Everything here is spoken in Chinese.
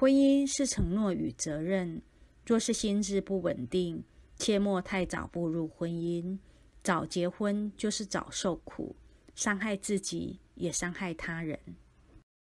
婚姻是承诺与责任若是心智不稳定切莫太早步入婚姻早结婚就是早受苦伤害自己也伤害他人。